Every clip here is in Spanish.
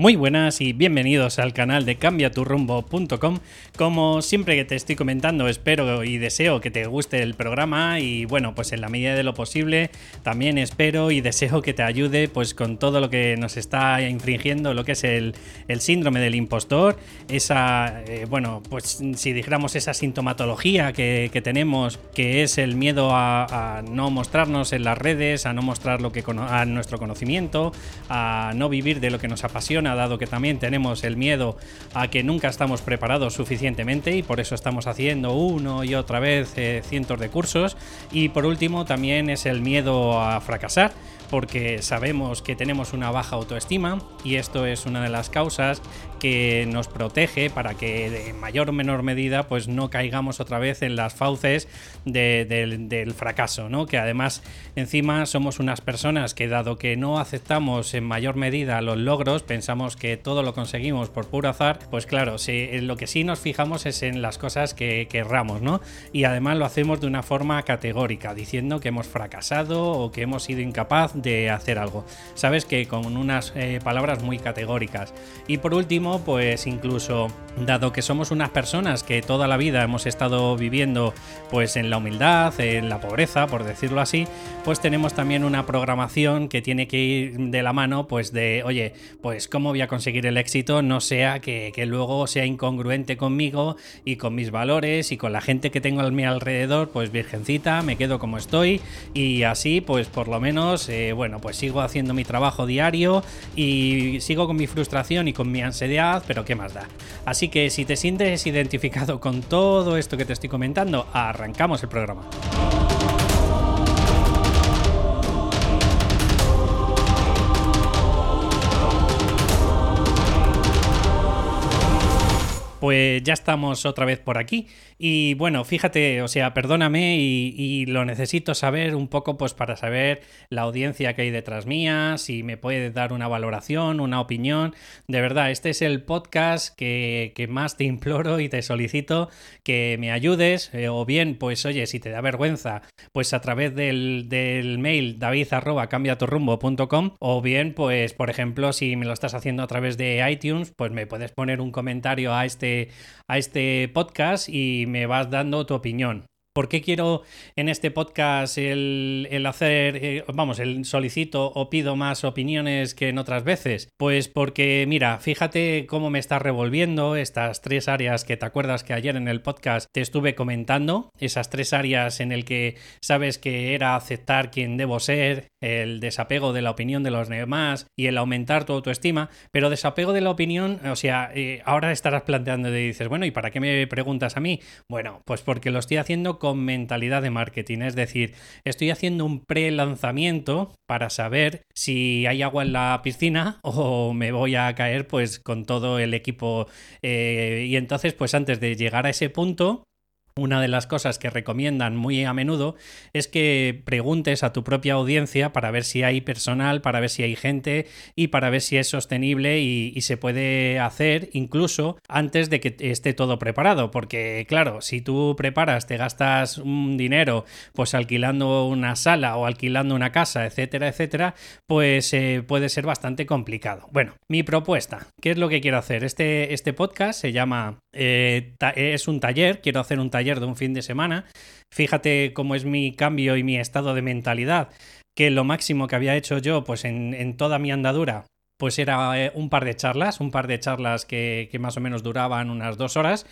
Muy buenas y bienvenidos al canal de cambiaturrumbo.com. Como siempre que te estoy comentando, espero y deseo que te guste el programa y bueno, pues en la medida de lo posible también espero y deseo que te ayude pues con todo lo que nos está infringiendo lo que es el, síndrome del impostor, esa, eh, bueno, pues si dijéramos esa sintomatología que, tenemos, que es el miedo a, no mostrarnos en las redes, a no mostrar lo que a nuestro conocimiento, a no vivir de lo que nos apasiona dado que también tenemos el miedo a que nunca estamos preparados suficientemente y por eso estamos haciendo uno y otra vez eh, cientos de cursos. Y por último también es el miedo a fracasar porque sabemos que tenemos una baja autoestima y esto es una de las causas que nos protege para que de mayor o menor medida pues no caigamos otra vez en las fauces del fracaso, ¿no? Que además encima somos unas personas que dado que no aceptamos en mayor medida los logros, pensamos que todo lo conseguimos por puro azar, pues claro, lo que sí nos fijamos es en las cosas que, que erramos, ¿no? Y además lo hacemos de una forma categórica, diciendo que hemos fracasado o que hemos sido incapaz de hacer algo. Sabes que con unas eh, palabras muy categóricas. Y por último, pues incluso dado que somos unas personas que toda la vida hemos estado viviendo pues en la humildad, en la pobreza, por decirlo así, pues tenemos también una programación que tiene que ir de la mano pues de, oye, pues cómo voy a conseguir el éxito, no sea que, luego sea incongruente conmigo y con mis valores y con la gente que tengo a mi alrededor, pues virgencita, me quedo como estoy y así pues por lo menos eh, bueno, pues sigo haciendo mi trabajo diario y sigo con mi frustración y con mi ansiedad, pero ¿qué más da? Así que si te sientes identificado con todo esto que te estoy comentando, arrancamos el programa. Pues ya estamos otra vez por aquí. Y bueno, fíjate, o sea, perdóname y, lo necesito saber un poco pues para saber la audiencia que hay detrás mía, si me puedes dar una valoración, una opinión. De verdad, este es el podcast que, más te imploro y te solicito que me ayudes. Eh, o bien, pues oye, si te da vergüenza, pues a través del, mail david arroba o bien, pues por ejemplo, si me lo estás haciendo a través de iTunes, pues me puedes poner un comentario a este a este podcast y me vas dando tu opinión. ¿Por qué quiero en este podcast el, hacer, eh, vamos, el solicito o pido más opiniones que en otras veces? Pues porque, mira, fíjate cómo me está revolviendo estas tres áreas que te acuerdas que ayer en el podcast te estuve comentando, esas tres áreas en el que sabes que era aceptar quién debo ser, el desapego de la opinión de los demás y el aumentar tu autoestima, pero desapego de la opinión, o sea, eh, ahora estarás planteando y dices, bueno, ¿y para qué me preguntas a mí? Bueno, pues porque lo estoy haciendo con mentalidad de marketing. Es decir, estoy haciendo un pre-lanzamiento para saber si hay agua en la piscina o me voy a caer pues con todo el equipo. Eh, y entonces, pues antes de llegar a ese punto, una de las cosas que recomiendan muy a menudo es que preguntes a tu propia audiencia para ver si hay personal, para ver si hay gente y para ver si es sostenible y, se puede hacer incluso antes de que esté todo preparado. Porque claro, si tú preparas, te gastas un dinero pues alquilando una sala o alquilando una casa, etcétera, etcétera, pues eh, puede ser bastante complicado. Bueno, mi propuesta, ¿qué es lo que quiero hacer? Este, este podcast se llama, eh, es un taller, quiero hacer un taller de un fin de semana. Fíjate cómo es mi cambio y mi estado de mentalidad, que lo máximo que había hecho yo, pues en, en toda mi andadura, pues era eh, un par de charlas, un par de charlas que, que más o menos duraban unas dos horas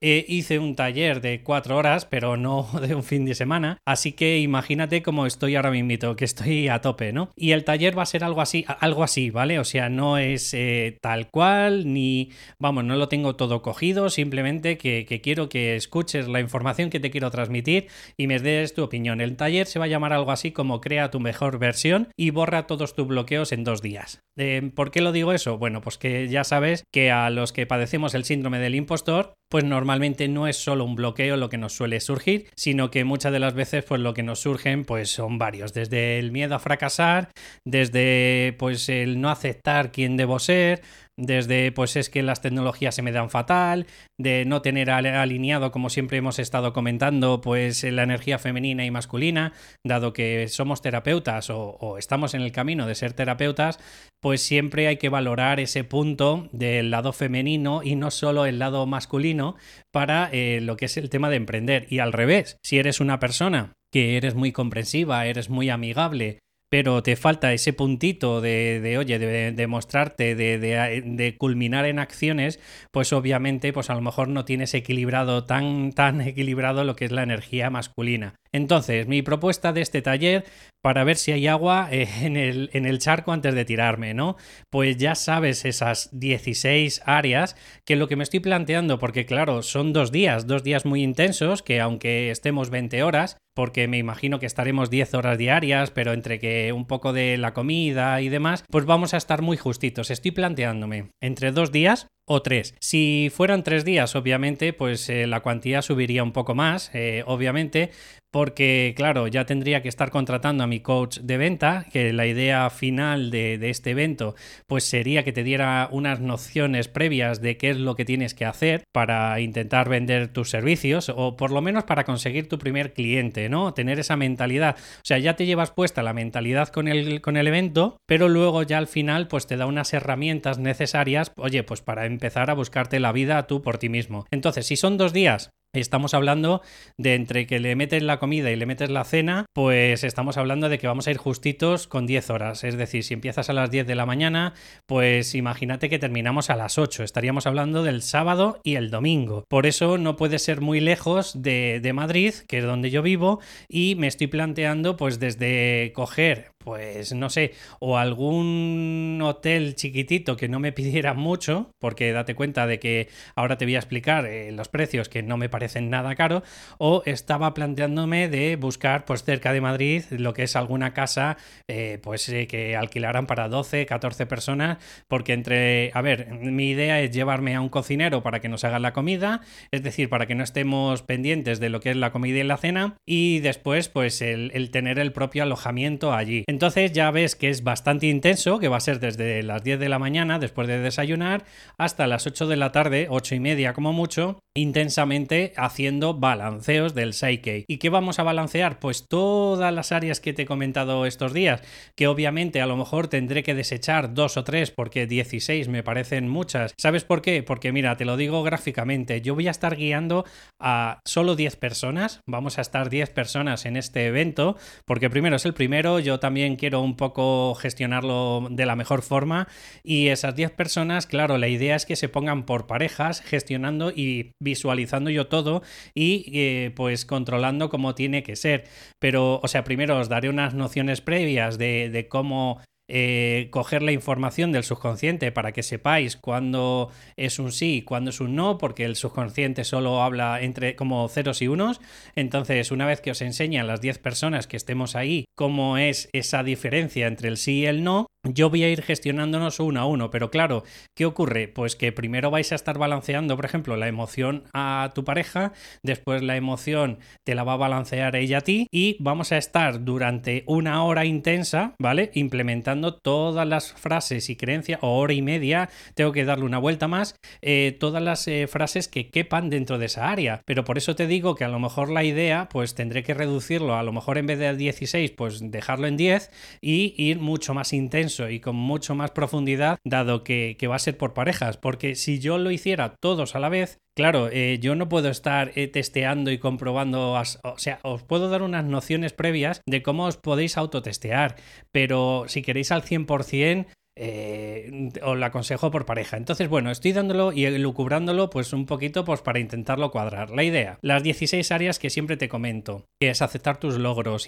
hice un taller de cuatro horas, pero no de un fin de semana. Así que imagínate cómo estoy ahora mismo, que estoy a tope, ¿no? Y el taller va a ser algo así, algo así, ¿vale? O sea, no es eh, tal cual, ni, vamos, no lo tengo todo cogido, simplemente que, quiero que escuches la información que te quiero transmitir y me des tu opinión. El taller se va a llamar algo así como crea tu mejor versión y borra todos tus bloqueos en dos días. Eh, ¿Por qué lo digo eso? Bueno, pues que ya sabes que a los que padecemos el síndrome del impostor, pues normalmente no es solo un bloqueo lo que nos suele surgir, sino que muchas de las veces pues lo que nos surgen pues son varios, desde el miedo a fracasar, desde pues el no aceptar quién debo ser, desde pues es que las tecnologías se me dan fatal, de no tener alineado, como siempre hemos estado comentando, pues la energía femenina y masculina, dado que somos terapeutas o, estamos en el camino de ser terapeutas, pues siempre hay que valorar ese punto del lado femenino y no solo el lado masculino para eh, lo que es el tema de emprender. Y al revés, si eres una persona que eres muy comprensiva, eres muy amigable, pero te falta ese puntito de, de oye, de, mostrarte, de, de, culminar en acciones, pues obviamente, pues a lo mejor no tienes equilibrado, tan, tan equilibrado lo que es la energía masculina. Entonces, mi propuesta de este taller, para ver si hay agua eh, en, el, en, el, charco antes de tirarme, ¿no? Pues ya sabes esas 16 áreas que lo que me estoy planteando, porque claro, son dos días, dos días muy intensos, que aunque estemos 20 horas, porque me imagino que estaremos 10 horas diarias, pero entre que un poco de la comida y demás, pues vamos a estar muy justitos. Estoy planteándome entre dos días o tres. Si fueran tres días, obviamente, pues eh, la cuantía subiría un poco más, eh, obviamente, porque claro, ya tendría que estar contratando a mi coach de venta, que la idea final de, este evento pues sería que te diera unas nociones previas de qué es lo que tienes que hacer para intentar vender tus servicios o por lo menos para conseguir tu primer cliente, ¿no? Tener esa mentalidad. O sea, ya te llevas puesta la mentalidad con el, con el evento, pero luego ya al final pues te da unas herramientas necesarias, oye, pues para empezar a buscarte la vida tú por ti mismo. Entonces, si son dos días, Estamos hablando de entre que le metes la comida y le metes la cena, pues estamos hablando de que vamos a ir justitos con 10 horas. Es decir, si empiezas a las 10 de la mañana, pues imagínate que terminamos a las 8. Estaríamos hablando del sábado y el domingo. Por eso no puede ser muy lejos de, de Madrid, que es donde yo vivo, y me estoy planteando pues desde coger pues no sé, o algún hotel chiquitito que no me pidiera mucho, porque date cuenta de que ahora te voy a explicar eh, los precios que no me parecen nada caro, o estaba planteándome de buscar pues cerca de Madrid lo que es alguna casa eh, pues eh, que alquilaran para 12, 14 personas, porque entre, a ver, mi idea es llevarme a un cocinero para que nos haga la comida, es decir, para que no estemos pendientes de lo que es la comida y la cena, y después pues el, el tener el propio alojamiento allí. Entonces ya ves que es bastante intenso, que va a ser desde las 10 de la mañana, después de desayunar, hasta las 8 de la tarde, 8 y media como mucho, intensamente haciendo balanceos del Psyche. ¿Y qué vamos a balancear? Pues todas las áreas que te he comentado estos días, que obviamente a lo mejor tendré que desechar dos o tres porque 16 me parecen muchas. ¿Sabes por qué? Porque mira, te lo digo gráficamente, yo voy a estar guiando a solo 10 personas, vamos a estar 10 personas en este evento, porque primero es el primero, yo también quiero un poco gestionarlo de la mejor forma y esas 10 personas, claro, la idea es que se pongan por parejas gestionando y visualizando yo todo y eh, pues controlando cómo tiene que ser. Pero, o sea, primero os daré unas nociones previas de, de cómo eh, coger la información del subconsciente para que sepáis cuándo es un sí y cuándo es un no, porque el subconsciente solo habla entre como ceros y unos. Entonces, una vez que os enseñan las 10 personas que estemos ahí cómo es esa diferencia entre el sí y el no, yo voy a ir gestionándonos uno a uno, pero claro, ¿qué ocurre? Pues que primero vais a estar balanceando, por ejemplo, la emoción a tu pareja, después la emoción te la va a balancear ella a ti y vamos a estar durante una hora intensa, ¿vale? Implementando todas las frases y creencias, o hora y media, tengo que darle una vuelta más, eh, todas las eh, frases que quepan dentro de esa área. Pero por eso te digo que a lo mejor la idea, pues tendré que reducirlo, a lo mejor en vez de 16, pues dejarlo en 10 y ir mucho más intenso y con mucho más profundidad, dado que, va a ser por parejas, porque si yo lo hiciera todos a la vez, Claro, eh, yo no puedo estar eh, testeando y comprobando, o sea, os puedo dar unas nociones previas de cómo os podéis autotestear, pero si queréis al 100%, eh, os lo aconsejo por pareja. Entonces, bueno, estoy dándolo y lucubrándolo pues un poquito pues para intentarlo cuadrar. La idea, las 16 áreas que siempre te comento, que es aceptar tus logros,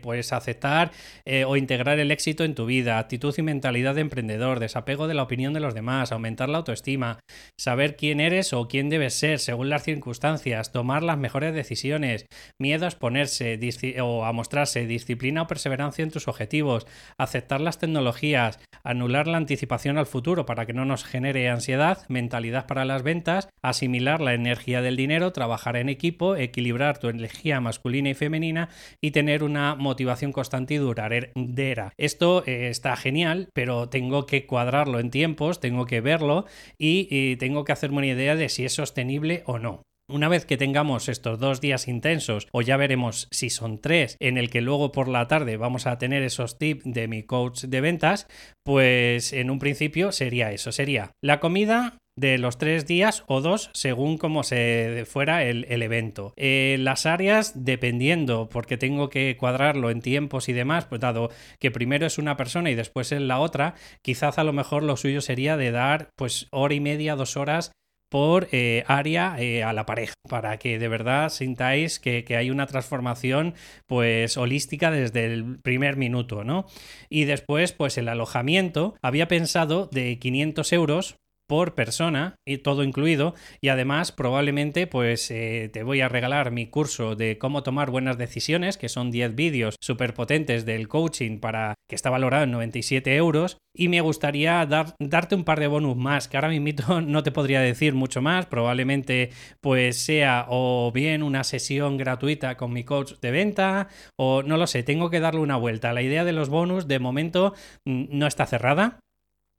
pues aceptar eh, o integrar el éxito en tu vida, actitud y mentalidad de emprendedor, desapego de la opinión de los demás, aumentar la autoestima, saber quién eres o quién debes ser según las circunstancias, tomar las mejores decisiones, miedo a exponerse o a mostrarse, disciplina o perseverancia en tus objetivos, aceptar las tecnologías, anular la anticipación al futuro para que no nos genere ansiedad, mentalidad para las ventas, asimilar la energía del dinero, trabajar en equipo, equilibrar tu energía masculina y femenina y tener una motivación constante y duradera. Esto eh, está genial, pero tengo que cuadrarlo en tiempos, tengo que verlo y, y tengo que hacerme una idea de si es sostenible o no. Una vez que tengamos estos dos días intensos, o ya veremos si son tres, en el que luego por la tarde vamos a tener esos tips de mi coach de ventas, pues en un principio sería eso, sería la comida, de los tres días o dos según como se fuera el, evento. Eh, las áreas, dependiendo, porque tengo que cuadrarlo en tiempos y demás, pues dado que primero es una persona y después es la otra, quizás a lo mejor lo suyo sería de dar pues hora y media, dos horas por eh, área eh, a la pareja, para que de verdad sintáis que, que, hay una transformación pues holística desde el primer minuto, ¿no? Y después, pues el alojamiento, había pensado de 500 euros por persona y todo incluido y además probablemente pues eh, te voy a regalar mi curso de cómo tomar buenas decisiones que son 10 vídeos súper potentes del coaching para que está valorado en 97 euros y me gustaría dar, darte un par de bonus más que ahora mismo no te podría decir mucho más probablemente pues sea o bien una sesión gratuita con mi coach de venta o no lo sé tengo que darle una vuelta. La idea de los bonus de momento mm, no está cerrada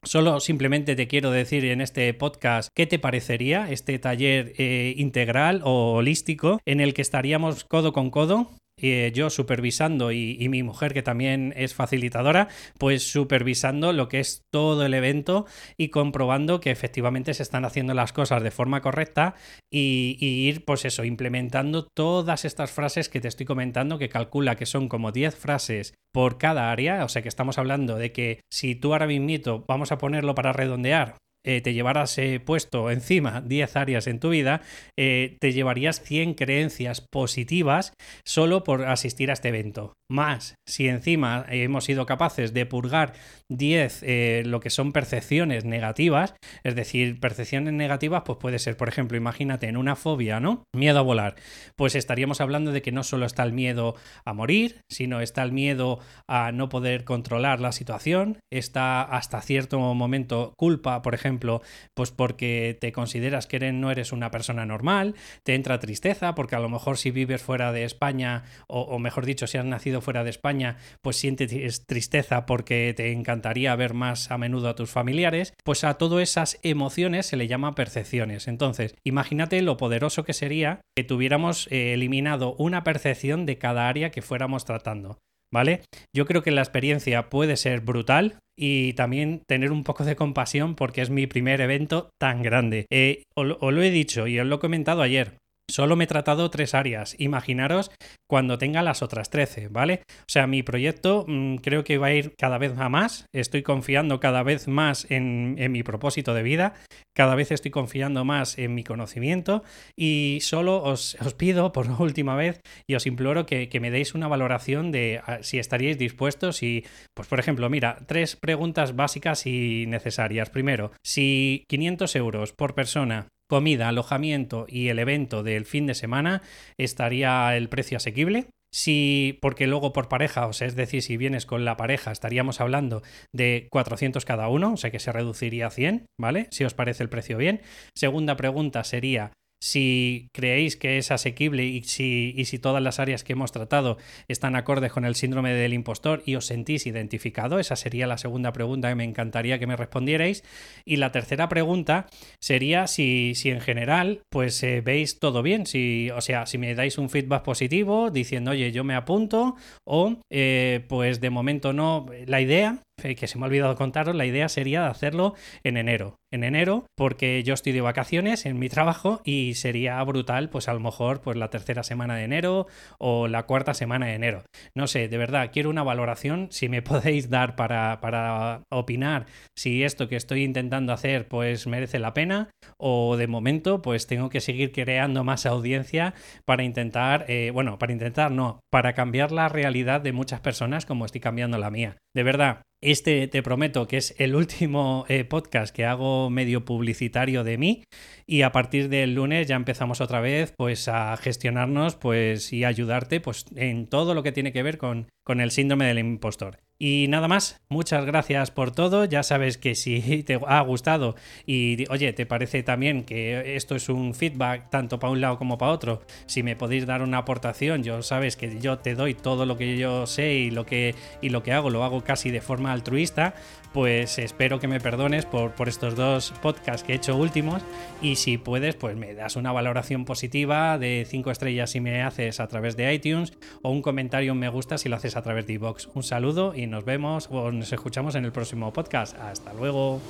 Solo simplemente te quiero decir en este podcast qué te parecería este taller eh, integral o holístico en el que estaríamos codo con codo eh, yo supervisando y, mi mujer que también es facilitadora, pues supervisando lo que es todo el evento y comprobando que efectivamente se están haciendo las cosas de forma correcta y, y, ir pues eso, implementando todas estas frases que te estoy comentando que calcula que son como 10 frases por cada área, o sea que estamos hablando de que si tú ahora mismo vamos a ponerlo para redondear, eh, te llevaras eh, puesto encima 10 áreas en tu vida, eh, te llevarías 100 creencias positivas solo por asistir a este evento. Más, si encima hemos sido capaces de purgar 10 lo que son percepciones negativas, es decir, percepciones negativas, pues puede ser, por ejemplo, imagínate en una fobia, ¿no? Miedo a volar. Pues estaríamos hablando de que no solo está el miedo a morir, sino está el miedo a no poder controlar la situación, está hasta cierto momento culpa, por ejemplo, pues porque te consideras que no eres una persona normal, te entra tristeza porque a lo mejor si vives fuera de España, o, mejor dicho, si has nacido fuera de España, pues sientes tristeza porque te encantaría ver más a menudo a tus familiares, pues a todas esas emociones se le llama percepciones. Entonces, imagínate lo poderoso que sería que tuviéramos eh, eliminado una percepción de cada área que fuéramos tratando. ¿vale? Yo creo que la experiencia puede ser brutal y también tener un poco de compasión porque es mi primer evento tan grande. Eh, os, lo he dicho y os lo he comentado ayer. Solo me he tratado tres áreas. Imaginaros cuando tenga las otras trece, ¿vale? O sea, mi proyecto mm, creo que va a ir cada vez a más. Estoy confiando cada vez más en, mi propósito de vida. Cada vez estoy confiando más en mi conocimiento. Y solo os, pido por última vez y os imploro que, que me deis una valoración de ah, si estaríais dispuestos y, pues por ejemplo, mira, tres preguntas básicas y necesarias. Primero, si 500 euros por persona comida, alojamiento y el evento del fin de semana, estaría el precio asequible. Si, porque luego por pareja, o sea, es decir, si vienes con la pareja, estaríamos hablando de 400 cada uno, o sea que se reduciría a 100, ¿vale? Si os parece el precio bien. Segunda pregunta sería, si creéis que es asequible y si, y si todas las áreas que hemos tratado están acordes con el síndrome del impostor y os sentís identificado. Esa sería la segunda pregunta que me encantaría que me respondierais. Y la tercera pregunta sería si, si en general pues eh, veis todo bien, si, o sea, si me dais un feedback positivo diciendo, oye, yo me apunto o eh, pues de momento no. La idea que se me ha olvidado contaros, la idea sería de hacerlo en enero. En enero, porque yo estoy de vacaciones en mi trabajo y sería brutal, pues a lo mejor, pues la tercera semana de enero o la cuarta semana de enero. No sé, de verdad, quiero una valoración, si me podéis dar para, para opinar si esto que estoy intentando hacer, pues merece la pena o de momento, pues tengo que seguir creando más audiencia para intentar, eh, bueno, para intentar no, para cambiar la realidad de muchas personas como estoy cambiando la mía. De verdad, este te prometo que es el último eh, podcast que hago medio publicitario de mí y a partir del lunes ya empezamos otra vez pues a gestionarnos pues y ayudarte pues en todo lo que tiene que ver con, con el síndrome del impostor. Y nada más, muchas gracias por todo. Ya sabes que si te ha gustado y oye, te parece también que esto es un feedback tanto para un lado como para otro, si me podéis dar una aportación, yo sabes que yo te doy todo lo que yo sé y lo que, y lo que hago, lo hago casi de forma altruista, pues espero que me perdones por, por estos dos podcasts que he hecho últimos y si puedes, pues me das una valoración positiva de 5 estrellas si me haces a través de iTunes o un comentario me gusta si lo haces a través de iVoox. Un saludo y nos vemos o nos escuchamos en el próximo podcast. Hasta luego.